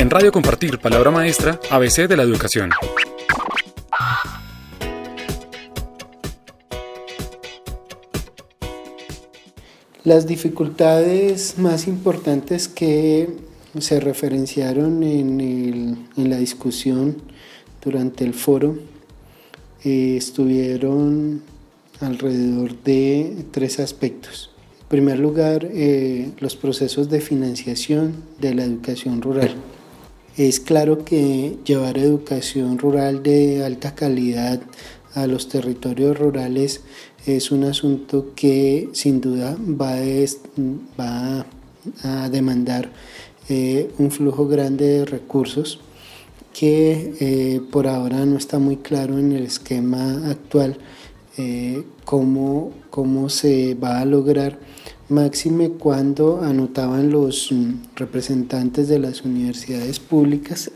En Radio Compartir, Palabra Maestra, ABC de la Educación. Las dificultades más importantes que se referenciaron en, la discusión durante el foro eh, estuvieron alrededor de tres aspectos. En primer lugar, eh, los procesos de financiación de la educación rural. Es claro que llevar educación rural de alta calidad a los territorios rurales es un asunto que sin duda va a, demandar eh, un flujo grande de recursos que eh, por ahora no está muy claro en el esquema actual eh, cómo, cómo se va a lograr máxime cuando anotaban los mm, representantes de las universidades públicas.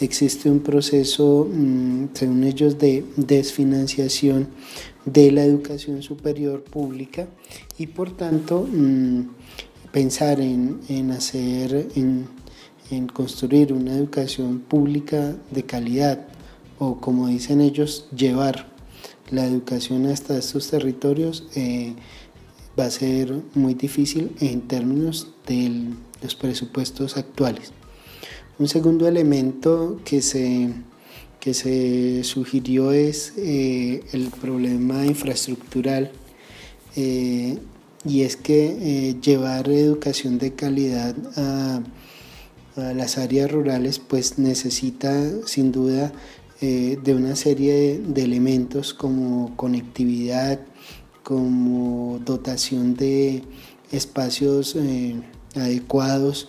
Existe un proceso, mm, según ellos, de desfinanciación de la educación superior pública y por tanto mm, pensar en, hacer, en, construir una educación pública de calidad o como dicen ellos, llevar la educación hasta estos territorios eh, va a ser muy difícil en términos de los presupuestos actuales. Un segundo elemento que se, que se sugirió es eh, el problema infraestructural eh, y es que eh, llevar educación de calidad a, las áreas rurales pues necesita sin duda de una serie de, elementos como conectividad, como dotación de espacios adecuados,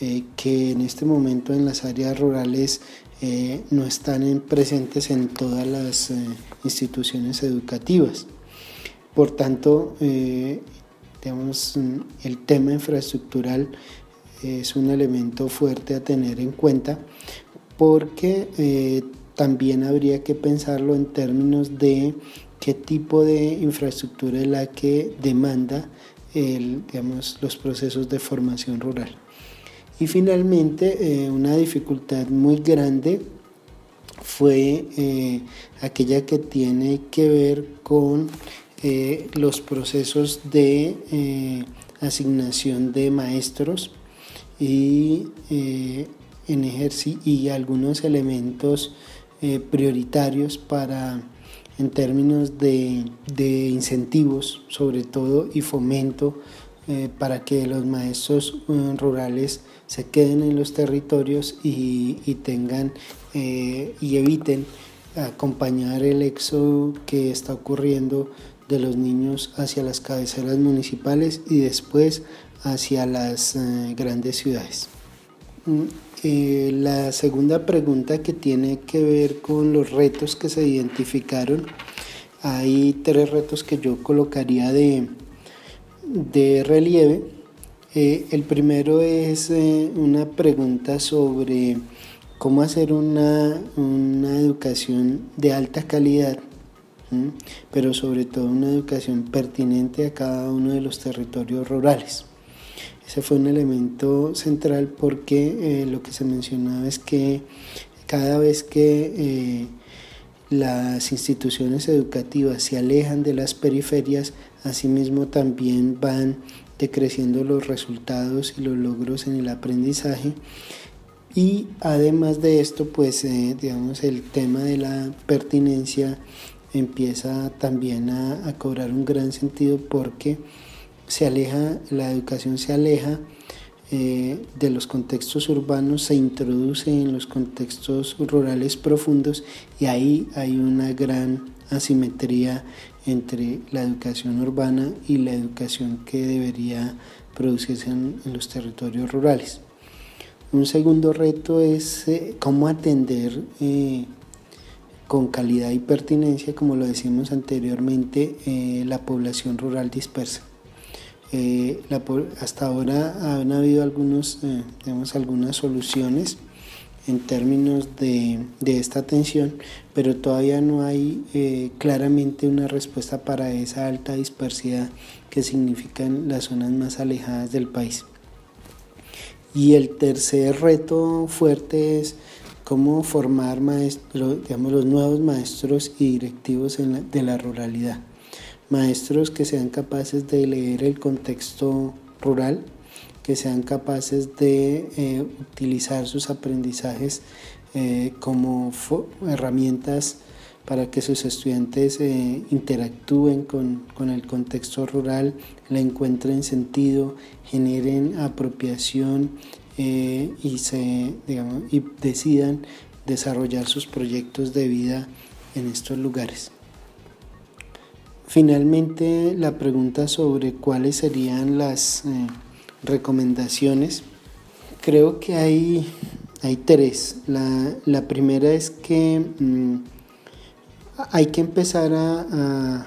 eh, que en este momento en las áreas rurales eh, no están presentes en todas las eh, instituciones educativas. Por tanto, digamos, el tema infraestructural es un elemento fuerte a tener en cuenta porque también habría que pensarlo en términos de qué tipo de infraestructura es la que demanda los procesos de formación rural. Y finalmente, eh, una dificultad muy grande fue eh, aquella que tiene que ver con eh, los procesos de asignación de maestros y, en y algunos elementos prioritarios para en términos de, de, incentivos sobre todo y fomento para que los maestros rurales se queden en los territorios y, tengan eh, y eviten acompañar el éxodo que está ocurriendo de los niños hacia las cabeceras municipales y después hacia las eh, grandes ciudades. Eh, la segunda pregunta que tiene que ver con los retos que se identificaron, hay tres retos que yo colocaría de, de relieve. Eh, el primero es eh, una pregunta sobre cómo hacer una, educación de alta calidad, pero sobre todo una educación pertinente a cada uno de los territorios rurales. Ese fue un elemento central porque eh, lo que se mencionaba es que cada vez que las instituciones educativas se alejan de las periferias, asimismo también van decreciendo los resultados y los logros en el aprendizaje. Y además de esto, pues eh, digamos el tema de la pertinencia empieza también a, cobrar un gran sentido porque se aleja, la educación se aleja eh, de los contextos urbanos, se introduce en los contextos rurales profundos y ahí hay una gran asimetría entre la educación urbana y la educación que debería producirse en, los territorios rurales. Un segundo reto es eh, cómo atender eh, con calidad y pertinencia, como lo decimos anteriormente, la población rural dispersa. Hasta ahora han habido algunos, algunas soluciones en términos de, esta atención, pero todavía no hay eh, claramente una respuesta para esa alta dispersidad que significan las zonas más alejadas del país. Y el tercer reto fuerte es cómo formar maestros, digamos, los nuevos maestros y directivos de la ruralidad. Maestros que sean capaces de leer el contexto rural, que sean capaces de eh, utilizar sus aprendizajes eh, como herramientas para que sus estudiantes eh, interactúen con, con, el contexto rural, le encuentren sentido, generen apropiación y, se, digamos, y decidan desarrollar sus proyectos de vida en estos lugares. Finalmente, la pregunta sobre cuáles serían las eh, recomendaciones. Creo que hay, hay tres. La, la primera es que mm, hay que empezar a,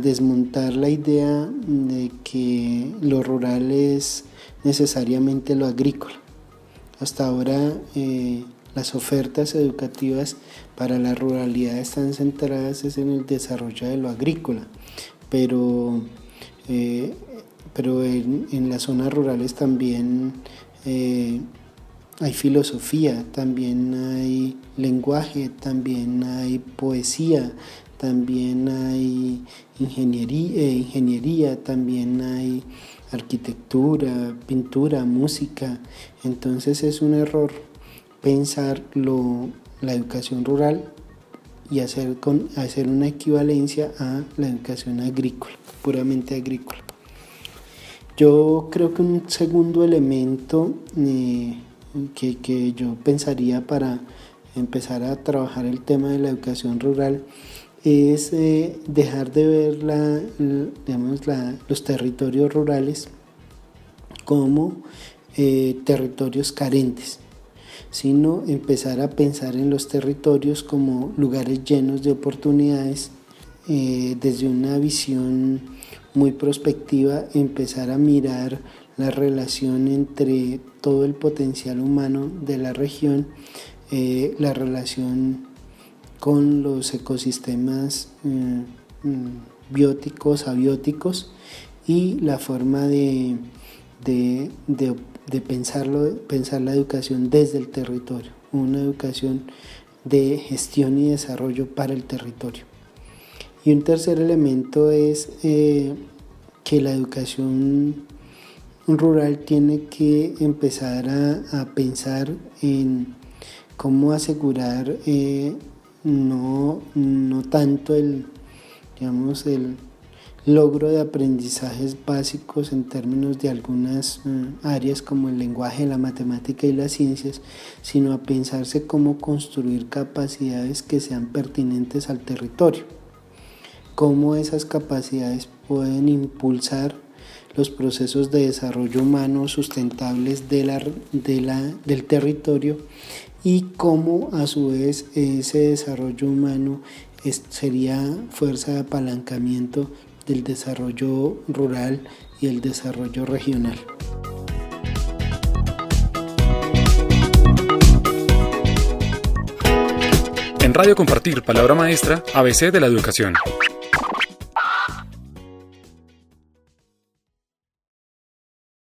desmontar la idea de que lo rural es necesariamente lo agrícola. Hasta ahora eh, las ofertas educativas para la ruralidad están centradas en el desarrollo de lo agrícola, pero, eh, pero en, las zonas rurales también eh, hay filosofía, también hay lenguaje, también hay poesía, también hay ingeniería, eh, ingeniería, también hay arquitectura, pintura, música. Entonces es un error pensar la educación rural y hacer, con, hacer una equivalencia a la educación agrícola, puramente agrícola. Yo creo que un segundo elemento eh, que, yo pensaría para empezar a trabajar el tema de la educación rural es eh, dejar de ver la, digamos, los territorios rurales como eh, territorios carentes, sino empezar a pensar en los territorios como lugares llenos de oportunidades eh, desde una visión muy prospectiva, empezar a mirar la relación entre todo el potencial humano de la región, eh, la relación con los ecosistemas mm, bióticos, abióticos y la forma de, de, pensarlo, pensar la educación desde el territorio, una educación de gestión y desarrollo para el territorio. Y un tercer elemento es eh, que la educación rural tiene que empezar a, pensar en cómo asegurar eh, no, no tanto el, digamos, el logro de aprendizajes básicos en términos de algunas eh, áreas como el lenguaje, la matemática y las ciencias, sino a pensarse cómo construir capacidades que sean pertinentes al territorio, cómo esas capacidades pueden impulsar los procesos de desarrollo humano sustentables del territorio y cómo a su vez ese desarrollo humano sería fuerza de apalancamiento del desarrollo rural y el desarrollo regional. En Radio Compartir, palabra maestra, ABC de la educación.